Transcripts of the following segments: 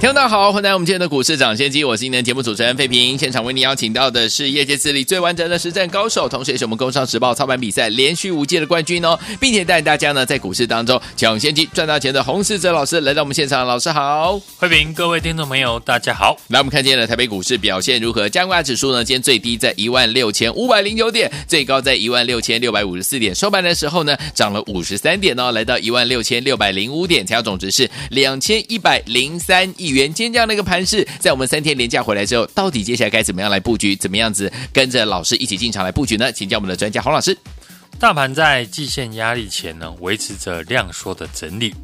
听众大家好，欢迎来我们今天的股市涨先机，我是今天的节目主持人费平。现场为您邀请到的是业界资历最完整的实战高手，同时也是我们工商时报操盘比赛连续五届的冠军哦，并且带大家呢在股市当中抢先机赚大钱的洪世哲老师来到我们现场，老师好，费平，各位听众朋友大家好。来，我们看今天的台北股市表现如何？加权指数呢，今天最低在一万六千五百零九点，最高在一万六千六百五十四点，收盘的时候呢涨了五十三点哦，来到一万六千六百零五点，成交总值是两千一百零三亿元。今天这样的一个盘势，在我们三天连假回来之后，到底接下来该怎么样来布局？怎么样子跟着老师一起进场来布局呢？请教我们的专家洪老师。大盘在季线压力前呢，维持着量缩的整理，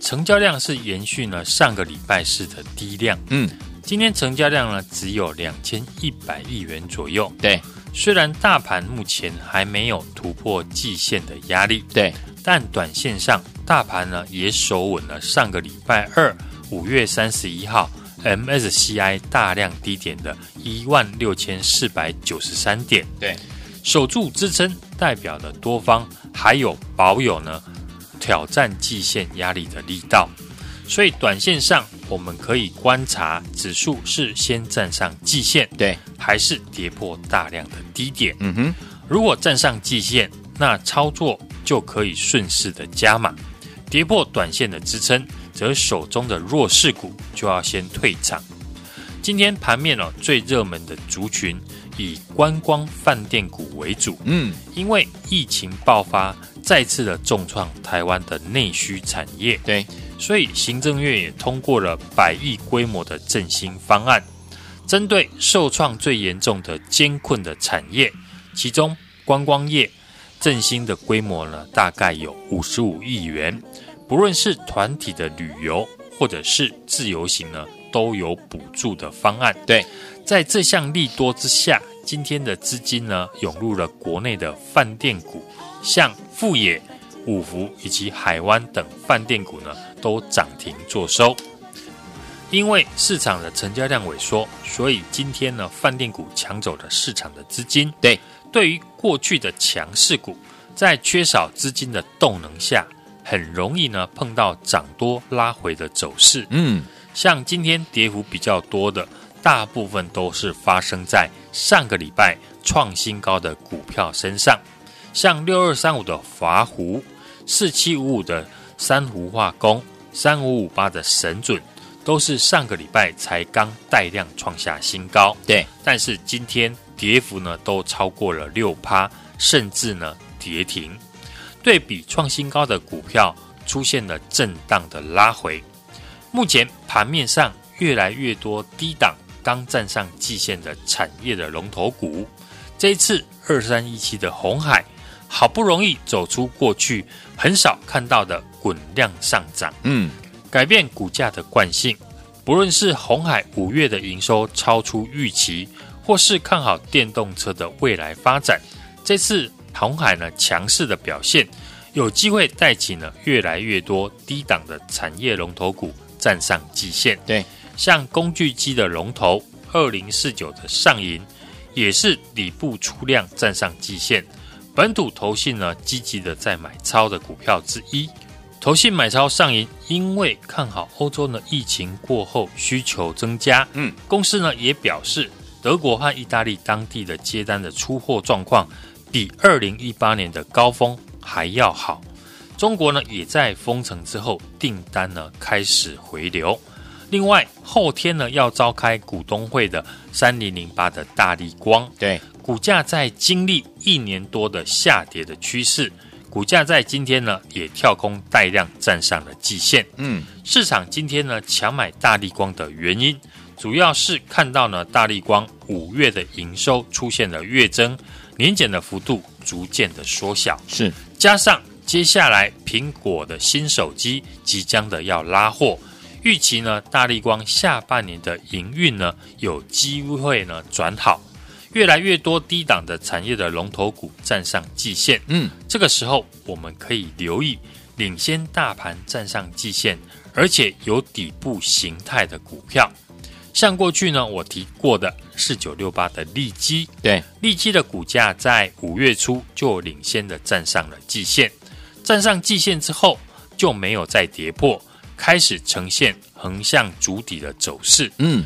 成交量是延续了上个礼拜四的低量。嗯，今天成交量呢只有两千一百亿元左右。对，虽然大盘目前还没有突破季线的压力，对，但短线上大盘呢也守稳了上个礼拜二。五月三十一号，MSCI 大量低点的一万六千四百九十三点，对，守住支撑，代表的多方还有保有呢挑战季线压力的力道，所以短线上我们可以观察指数是先站上季线，对，还是跌破大量的低点。嗯哼，如果站上季线，那操作就可以顺势的加码；跌破短线的支撑。则手中的弱势股就要先退场。今天盘面哦，最热门的族群以观光饭店股为主。嗯，因为疫情爆发，再次的重创台湾的内需产业。对，所以行政院也通过了百亿规模的振兴方案，针对受创最严重的艰困的产业，其中观光业振兴的规模呢，大概有五十五亿元。不论是团体的旅游，或者是自由行呢，都有补助的方案。对，在这项利多之下，今天的资金呢涌入了国内的饭店股，像富野、五福以及海湾等饭店股呢，都涨停做收。因为市场的成交量萎缩，所以今天呢，饭店股抢走了市场的资金。对，对于过去的强势股，在缺少资金的动能下。很容易呢碰到涨多拉回的走势，嗯，像今天跌幅比较多的，大部分都是发生在上个礼拜创新高的股票身上，像六二三五的华湖、四七五五的珊瑚化工、三五五八的神准，都是上个礼拜才刚带量创下新高，对，但是今天跌幅呢都超过了六趴，甚至呢跌停。对比创新高的股票出现了震荡的拉回，目前盘面上越来越多低档刚站上季线的产业的龙头股，这一次二三一七的红海好不容易走出过去很少看到的滚量上涨，嗯，改变股价的惯性。不论是红海五月的营收超出预期，或是看好电动车的未来发展，这次。鸿海呢强势的表现，有机会带起呢越来越多低档的产业龙头股站上季线。对，像工具机的龙头二零四九的上银，也是底部出量站上季线。本土投信呢积极的在买超的股票之一，投信买超上银，因为看好欧洲呢疫情过后需求增加。嗯，公司呢也表示，德国和意大利当地的接单的出货状况。比二零一八年的高峰还要好。中国呢，也在封城之后订单呢开始回流。另外，后天呢要召开股东会的三零零八的大力光，对股价在经历一年多的下跌的趋势，股价在今天呢也跳空带量站上了季线。嗯，市场今天呢强买大力光的原因，主要是看到呢大力光五月的营收出现了月增。年减的幅度逐渐的缩小，是。加上接下来苹果的新手机即将的要拉货，预期呢大立光下半年的营运呢有机会呢转好，越来越多低档的产业的龙头股站上季线，嗯，这个时候我们可以留意领先大盘站上季线，而且有底部形态的股票。像过去呢，我提过的四九六八的利基，对，利基的股价在五月初就领先的站上了季线，站上季线之后就没有再跌破，开始呈现横向主底的走势，嗯。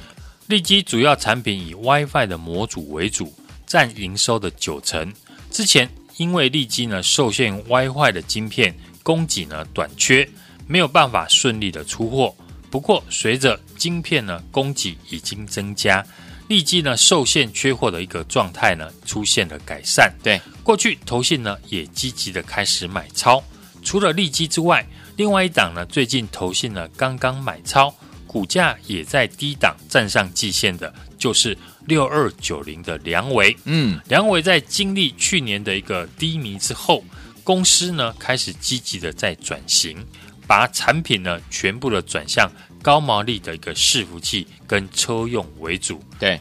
利基主要产品以 WiFi 的模组为主，占营收的九成。之前因为利基呢受限 WiFi 的晶片供给呢短缺，没有办法顺利的出货。不过随着晶片呢供给已经增加，利基呢受限缺货的一个状态呢出现了改善。对，过去投信呢也积极的开始买超。除了利基之外，另外一档呢最近投信呢刚刚买超。股价也在低档站上季线的，就是六二九零的梁维。嗯，梁维在经历去年的一个低迷之后，公司呢开始积极的在转型，把产品呢全部的转向高毛利的一个伺服器跟车用为主。对，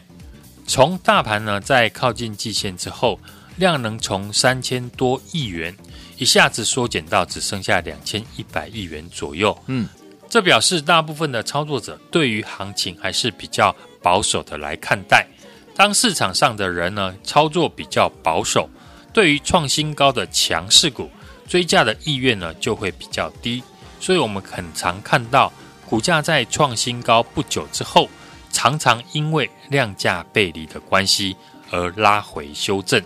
从大盘呢在靠近季线之后，量能从三千多亿元一下子缩减到只剩下两千一百亿元左右。嗯。这表示大部分的操作者对于行情还是比较保守的来看待。当市场上的人呢操作比较保守，对于创新高的强势股追价的意愿呢就会比较低。所以我们很常看到股价在创新高不久之后，常常因为量价背离的关系而拉回修正。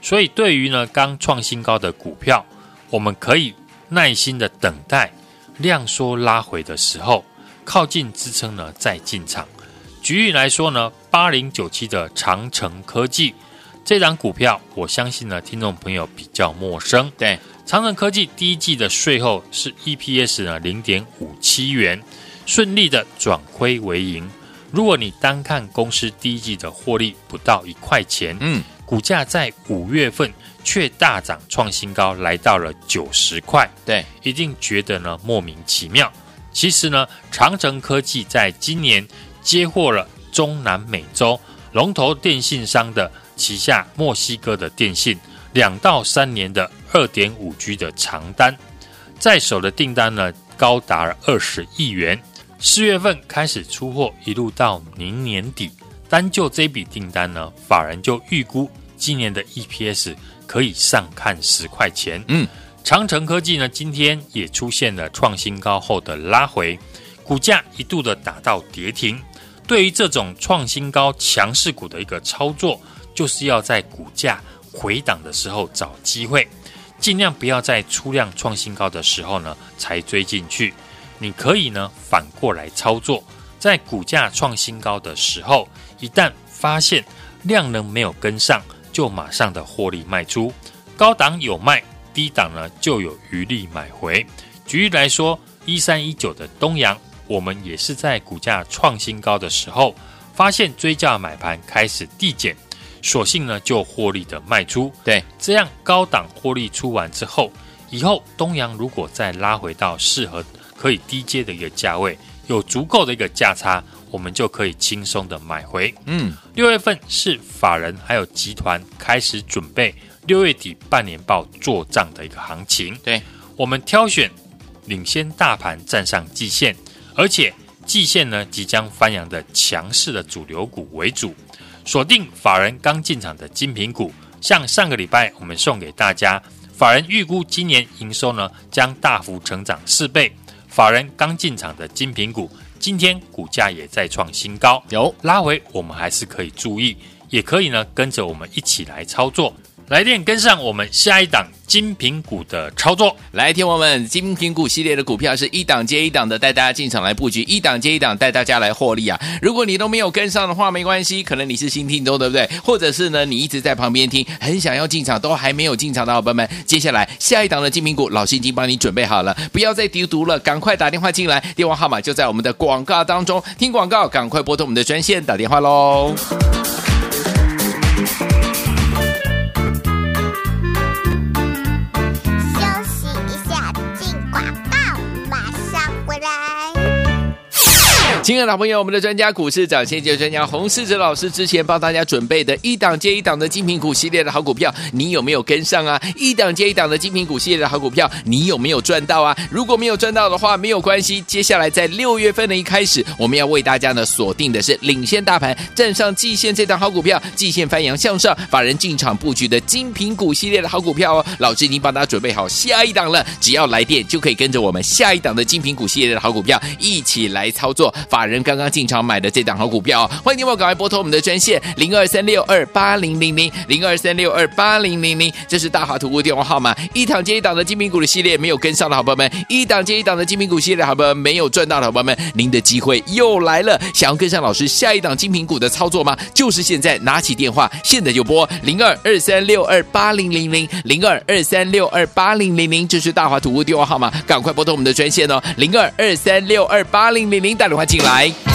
所以对于呢刚创新高的股票，我们可以耐心的等待。量缩拉回的时候，靠近支撑呢，再进场。举例来说呢，八零九七的长城科技这档股票，我相信呢，听众朋友比较陌生。对，长城科技第一季的税后是 EPS 呢零点五七元，顺利的转亏为盈。如果你单看公司第一季的获利不到一块钱，嗯，股价在五月份。却大涨创新高，来到了九十块。对，一定觉得呢莫名其妙。其实呢，长城科技在今年接获了中南美洲龙头电信商的旗下墨西哥的电信两到三年的二点五 G 的长单，在手的订单呢高达了二十亿元。四月份开始出货，一路到明年底，单就这笔订单呢，法人就预估今年的 EPS。可以上看十块钱。嗯，长城科技呢，今天也出现了创新高后的拉回，股价一度的打到跌停。对于这种创新高强势股的一个操作，就是要在股价回档的时候找机会，尽量不要在出量创新高的时候呢才追进去。你可以呢反过来操作，在股价创新高的时候，一旦发现量能没有跟上。就马上的获利卖出，高档有卖，低档呢就有余力买回。举例来说，一三一九的东阳，我们也是在股价创新高的时候，发现追价买盘开始递减，索性呢就获利的卖出。对，这样高档获利出完之后，以后东阳如果再拉回到适合可以低阶的一个价位，有足够的一个价差。我们就可以轻松的买回。嗯，六月份是法人还有集团开始准备六月底半年报做账的一个行情。对，我们挑选领先大盘站上季线，而且季线呢即将翻扬的强势的主流股为主，锁定法人刚进场的精品股。像上个礼拜我们送给大家，法人预估今年营收呢将大幅成长四倍，法人刚进场的精品股。今天股价也在创新高，有拉回，我们还是可以注意，也可以呢跟着我们一起来操作。来电跟上我们下一档精品股的操作，来听我们精品股系列的股票是一档接一档的，带大家进场来布局，一档接一档带大家来获利啊！如果你都没有跟上的话，没关系，可能你是新听众，对不对？或者是呢，你一直在旁边听，很想要进场，都还没有进场的伙伴们，接下来下一档的精品股，老师已经帮你准备好了，不要再丢毒了，赶快打电话进来，电话号码就在我们的广告当中，听广告，赶快拨通我们的专线打电话喽。亲爱的朋友，我们的专家股市涨先机专家洪世哲老师之前帮大家准备的一档接一档的精品股系列的好股票，你有没有跟上啊？一档接一档的精品股系列的好股票，你有没有赚到啊？如果没有赚到的话，没有关系。接下来在六月份的一开始，我们要为大家呢锁定的是领先大盘、站上季线这档好股票，季线翻扬向上，法人进场布局的精品股系列的好股票哦。老师已经帮大家准备好下一档了，只要来电就可以跟着我们下一档的精品股系列的好股票一起来操作。法人刚刚进场买的这档好股票，欢迎你们赶快拨通我们的专线零二三六二八零零零零二三六二八零零零，这是大华图的电话号码。一档接一档的精品股的系列没有跟上的好朋友们，一档接一档的精品股系列好朋友们没有赚到的好朋友们，您的机会又来了。想要跟上老师下一档精品股的操作吗？就是现在拿起电话，现在就拨零二二三六二八零零零零二二三六二八零零零，这是大华图的电话号码，赶快拨通我们的专线哦，零二二三六二八零零零，打电话进。来。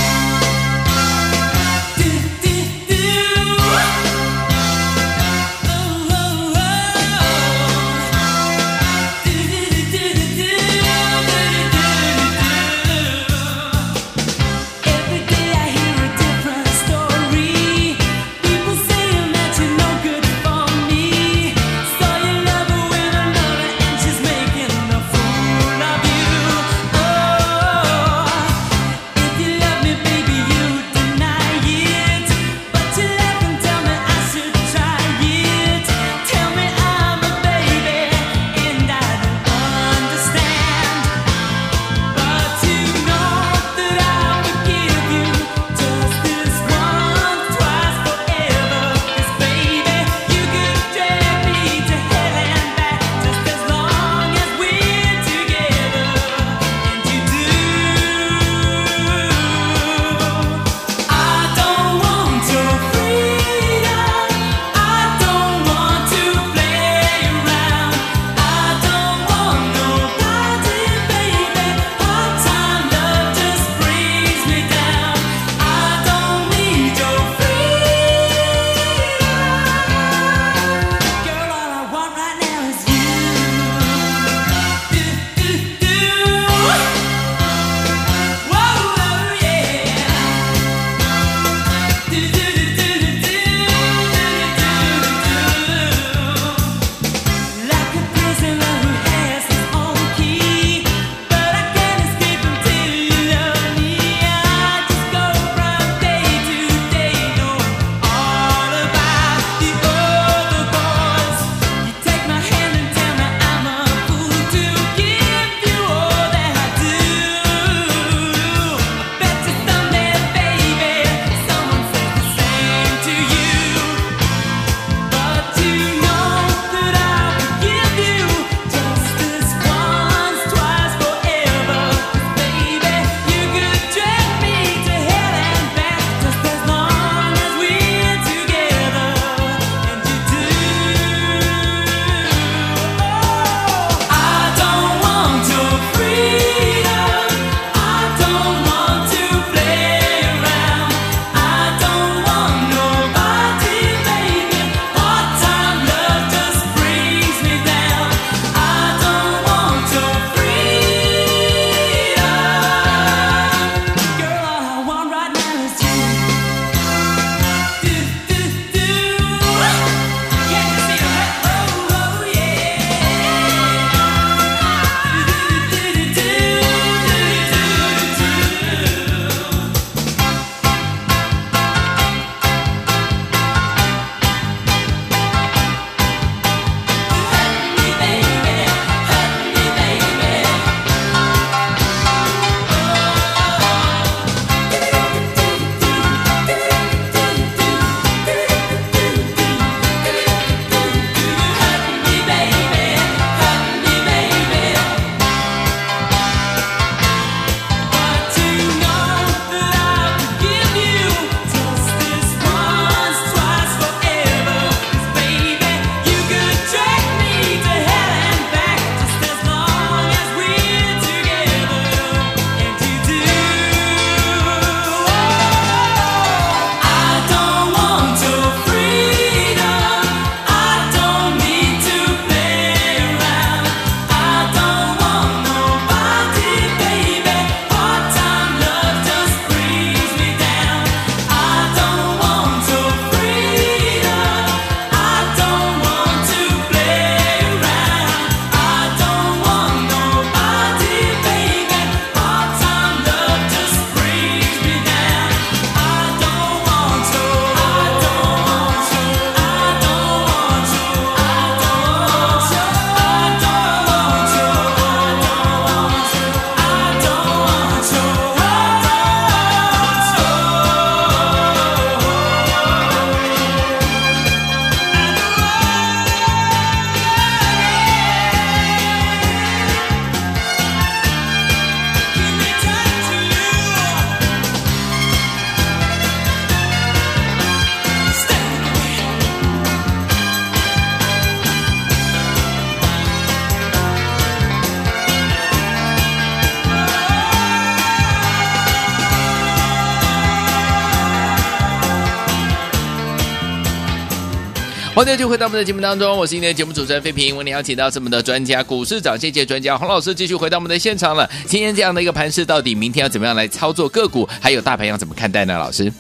欢迎就回到我们的节目当中，我是今天的节目主持人费平。为您邀请到是我们的专家，股市涨跌专家洪老师，继续回到我们的现场了。今天这样的一个盘势，到底明天要怎么样来操作个股？还有大盘要怎么看待呢？老师，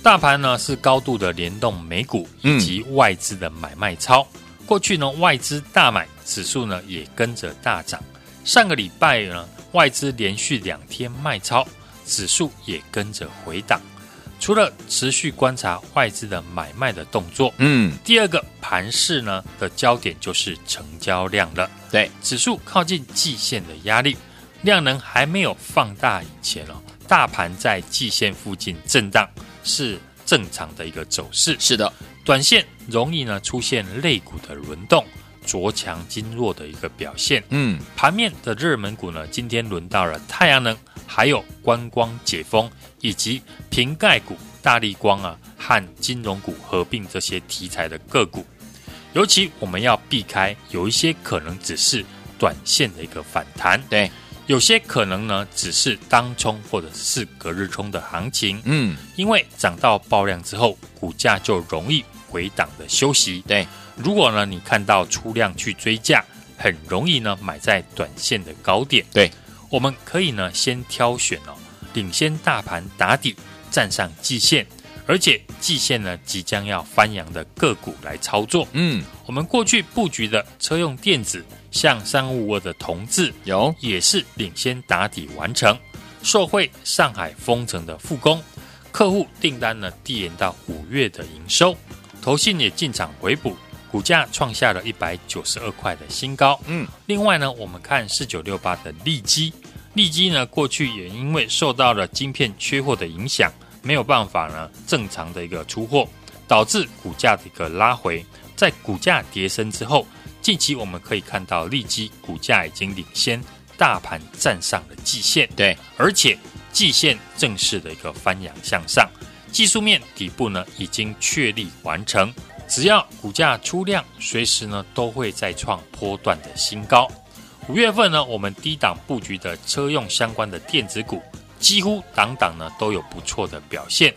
大盘呢是高度的联动美股以及外资的买卖超。过去呢外资大买，指数呢也跟着大涨。上个礼拜呢外资连续两天卖超，指数也跟着回档。除了持续观察外资的买卖的动作，嗯，第二个盘势呢的焦点就是成交量了。对，指数靠近季线的压力，量能还没有放大以前哦，大盘在季线附近震荡是正常的一个走势。是的，短线容易呢出现类股的轮动，着强经弱的一个表现。嗯，盘面的热门股呢，今天轮到了太阳能。还有观光解封，以及瓶盖股、大力光啊和金融股合并这些题材的个股，尤其我们要避开有一些可能只是短线的一个反弹，对，有些可能呢只是当冲或者是隔日冲的行情，嗯，因为涨到爆量之后，股价就容易回档的休息，对，如果呢你看到出量去追价，很容易呢买在短线的高点，对。我们可以呢，先挑选哦，领先大盘打底，站上季线，而且季线呢即将要翻扬的个股来操作。嗯，我们过去布局的车用电子，像三五五二的同志，有也是领先打底完成，受惠上海封城的复工，客户订单呢递延到五月的营收，投信也进场回补。股价创下了一百九十二块的新高。嗯，另外呢，我们看四九六八的利基，利基呢过去也因为受到了晶片缺货的影响，没有办法呢正常的一个出货，导致股价的一个拉回。在股价跌升之后，近期我们可以看到利基股价已经领先大盘站上了季线，对，而且季线正式的一个翻扬向上，技术面底部呢已经确立完成。只要股价出量，随时呢都会再创波段的新高。五月份呢，我们低档布局的车用相关的电子股，几乎档档呢都有不错的表现。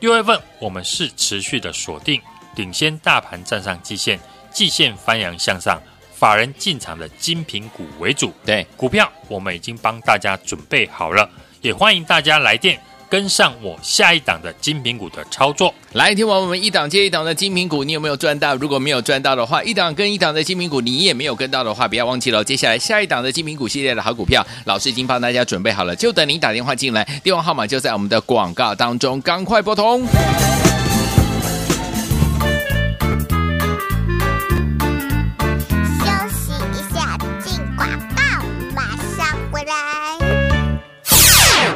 六月份我们是持续的锁定领先大盘站上季线，季线翻扬向上，法人进场的精品股为主。对，股票我们已经帮大家准备好了，也欢迎大家来电。跟上我下一档的金品股的操作，来听完我们一档接一档的金品股，你有没有赚到？如果没有赚到的话，一档跟一档的金品股你也没有跟到的话，不要忘记了，接下来下一档的金品股系列的好股票，老师已经帮大家准备好了，就等您打电话进来，电话号码就在我们的广告当中，赶快拨通。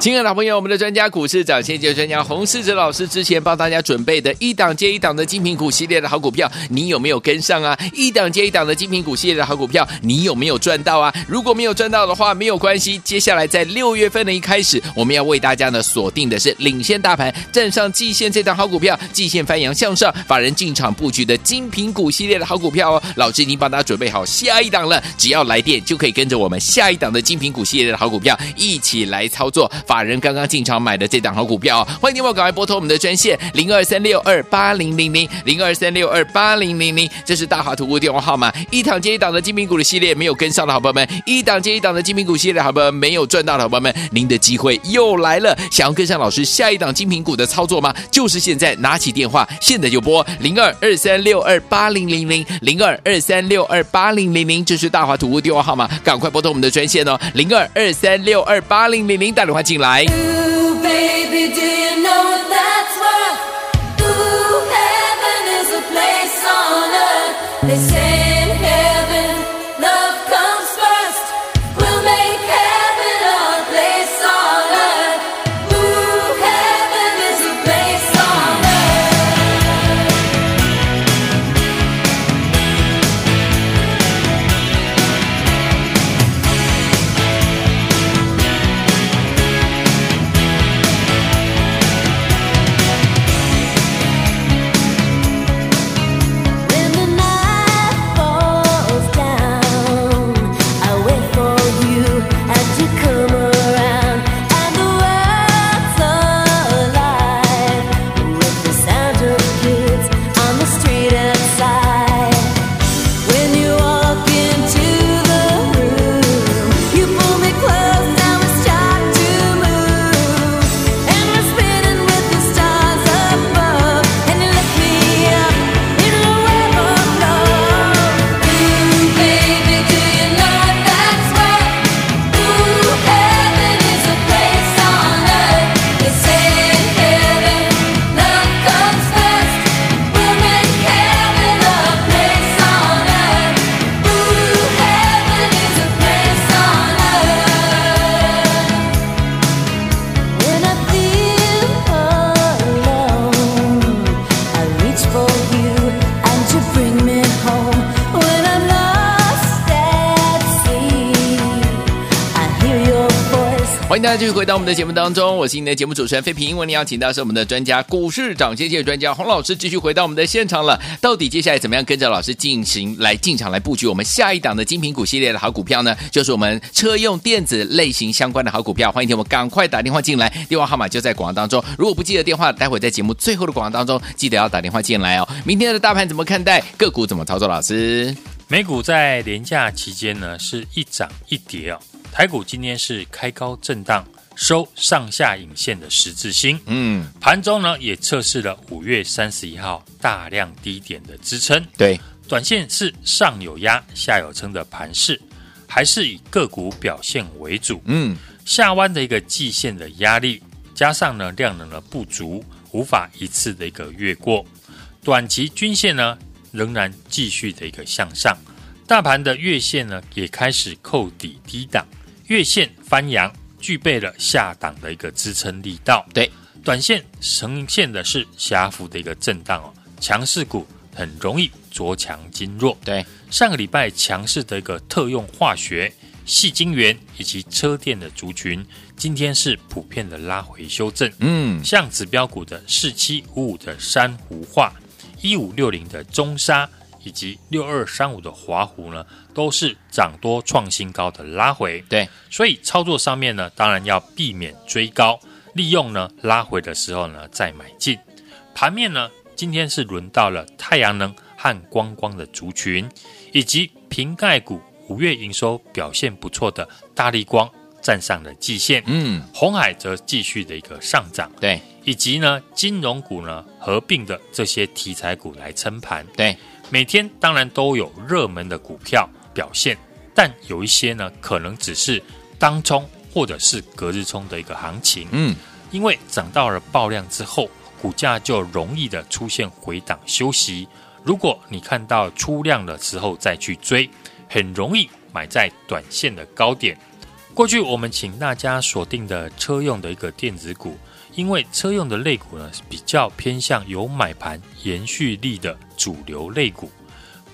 亲爱的朋友，我们的专家股市长先机专家洪世哲老师之前帮大家准备的一档接一档的精品股系列的好股票，你有没有跟上啊？一档接一档的精品股系列的好股票，你有没有赚到啊？如果没有赚到的话，没有关系。接下来在六月份的一开始，我们要为大家呢锁定的是领先大盘站上季线这档好股票，季线翻扬向上，法人进场布局的精品股系列的好股票哦。老师已经帮大家准备好下一档了，只要来电就可以跟着我们下一档的精品股系列的好股票一起来操作。法人刚刚进场买的这档好股票，欢迎你们赶快拨通我们的专线零二三六二八零零零零二三六二八零零零，这是大华图的电话号码。一档接一档的精品股的系列没有跟上的好朋友们，一档接一档的精品股系列好朋友们没有赚到的好朋友们，您的机会又来了。想要跟上老师下一档精品股的操作吗？就是现在拿起电话，现在就拨零二二三六二八零零零零二二三六二八零零零，这是大华图的电话号码，赶快拨通我们的专线哦，零二二三六二八零零零，打电话进来。like. Ooh, baby, do you know what that 欢迎大家继续回到我们的节目当中，我是你的节目主持人费平。为您邀请到是我们的专家，股市涨先机专家洪老师，继续回到我们的现场了。到底接下来怎么样跟着老师进行。来进场来布局我们下一档的精品股系列的好股票呢？就是我们车用电子类型相关的好股票。欢迎听我们赶快打电话进来，电话号码就在广告当中。如果不记得电话，待会在节目最后的广告当中记得要打电话进来哦。明天的大盘怎么看待？个股怎么操作？老师，美股在连假期间呢，是一涨一跌哦。台股今天是开高震荡，收上下影线的十字星。嗯，盘中呢也测试了五月三十一号大量低点的支撑。对，短线是上有压、下有撑的盘势，还是以个股表现为主。嗯，下弯的一个季线的压力，加上呢量能的不足，无法一次的一个越过。短期均线呢仍然继续的一个向上，大盘的月线呢也开始扣底低档。月线翻阳，具备了下档的一个支撑力道。对，短线呈现的是狭幅的一个震荡哦。强势股很容易着强筋弱。对，上个礼拜强势的一个特用化学、细晶圆以及车电的族群，今天是普遍的拉回修正。嗯，像指标股的四七五五的珊瑚化、一五六零的中沙。以及六二三五的华湖呢，都是涨多创新高的拉回。对，所以操作上面呢，当然要避免追高，利用呢拉回的时候呢再买进。盘面呢，今天是轮到了太阳能和光光的族群，以及瓶盖股五月营收表现不错的大力光站上了季线。嗯，红海则继续的一个上涨。对，以及呢金融股呢合并的这些题材股来撑盘。对。每天当然都有热门的股票表现，但有一些呢，可能只是当冲或者是隔日冲的一个行情。嗯，因为涨到了爆量之后，股价就容易的出现回档休息。如果你看到出量的时候再去追，很容易买在短线的高点。过去我们请大家锁定的车用的一个电子股。因为车用的类股呢，比较偏向有买盘延续力的主流类股，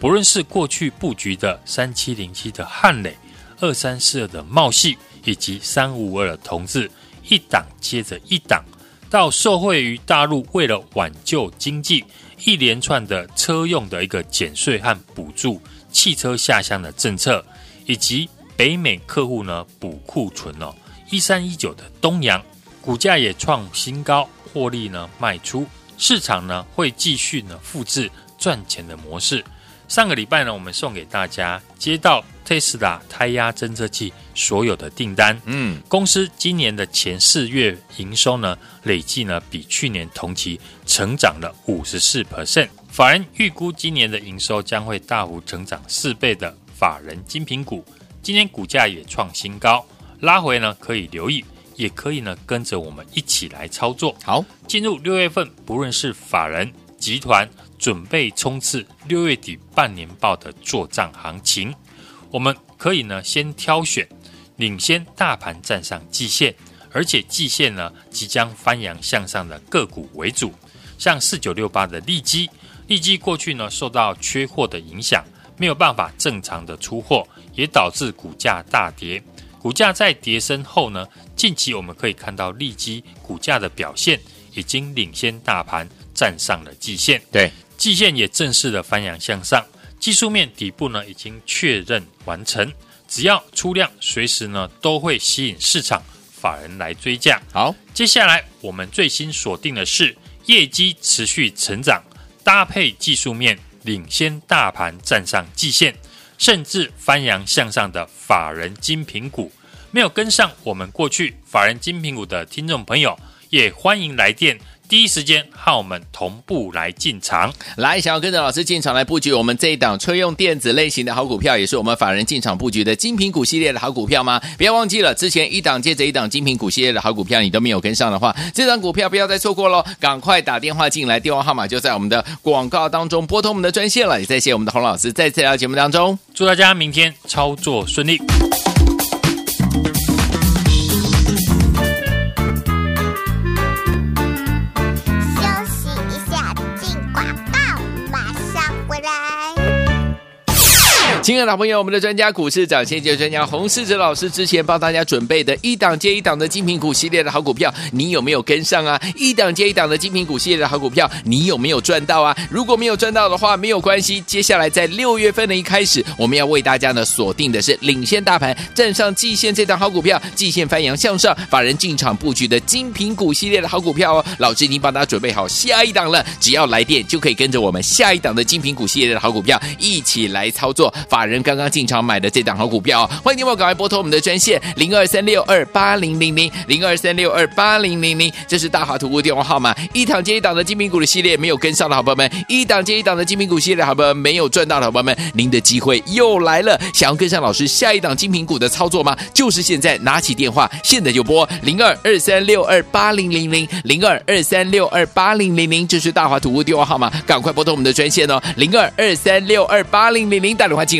不论是过去布局的三七零七的汉磊、二三四二的茂矽，以及三五五二的同致，一档接着一档，到受惠于大陆为了挽救经济，一连串的车用的一个减税和补助汽车下乡的政策，以及北美客户呢补库存哦，一三一九的东阳。股价也创新高，获利呢卖出，市场呢会继续呢复制赚钱的模式。上个礼拜呢，我们送给大家接到特斯拉胎压侦测器所有的订单，嗯，公司今年的前四月营收呢累计呢比去年同期成长了五十四 percent，法人预估今年的营收将会大幅成长四倍的法人精品股，今年股价也创新高，拉回呢可以留意。也可以呢，跟着我们一起来操作。好，进入六月份，不论是法人集团准备冲刺六月底半年报的作帐行情，我们可以呢先挑选领先大盘站上季线，而且季线呢即将翻扬向上的个股为主。像四九六八的利基，利基过去呢受到缺货的影响，没有办法正常的出货，也导致股价大跌。股价在跌升后呢，近期我们可以看到利基股价的表现已经领先大盘站上了季线，对，季线也正式的翻扬向上，技术面底部呢已经确认完成，只要出量，随时呢都会吸引市场法人来追价。好，接下来我们最新锁定的是业绩持续成长，搭配技术面领先大盘站上季线。甚至翻扬向上的法人精品股，没有跟上我们过去法人精品股的听众朋友，也欢迎来电。第一时间和我们同步来进场，来想要跟着老师进场来布局我们这一档车用电子类型的好股票，也是我们法人进场布局的精品股系列的好股票吗？不要忘记了，之前一档接着一档精品股系列的好股票，你都没有跟上的话，这档股票不要再错过喽！赶快打电话进来，电话号码就在我们的广告当中，拨通我们的专线了。也再谢谢我们的洪老师再次来到节目当中，祝大家明天操作顺利。亲爱的朋友我们的专家股市长先机专家洪世哲老师之前帮大家准备的一档接一档的精品股系列的好股票，你有没有跟上啊？一档接一档的精品股系列的好股票，你有没有赚到啊？如果没有赚到的话，没有关系。接下来在六月份的一开始，我们要为大家呢锁定的是领先大盘、站上季线这档好股票，季线翻扬向上，法人进场布局的精品股系列的好股票哦。老师已经帮大家准备好下一档了，只要来电就可以跟着我们下一档的精品股系列的好股票一起来操作。法人刚刚进场买的这档好股票，欢迎你们赶快拨通我们的专线零二三六二八零零零零二三六二八零零零，这是大华图物电话号码。一档接一档的精品股的系列没有跟上的好朋友们，一档接一档的精品股系列好朋友们没有赚到的好朋友们，您的机会又来了。想要跟上老师下一档精品股的操作吗？就是现在拿起电话，现在就拨零二二三六二八零零零零二二三六二八零零零，这是大华图物电话号码，赶快拨通我们的专线哦，零二二三六二八零零零，打电话进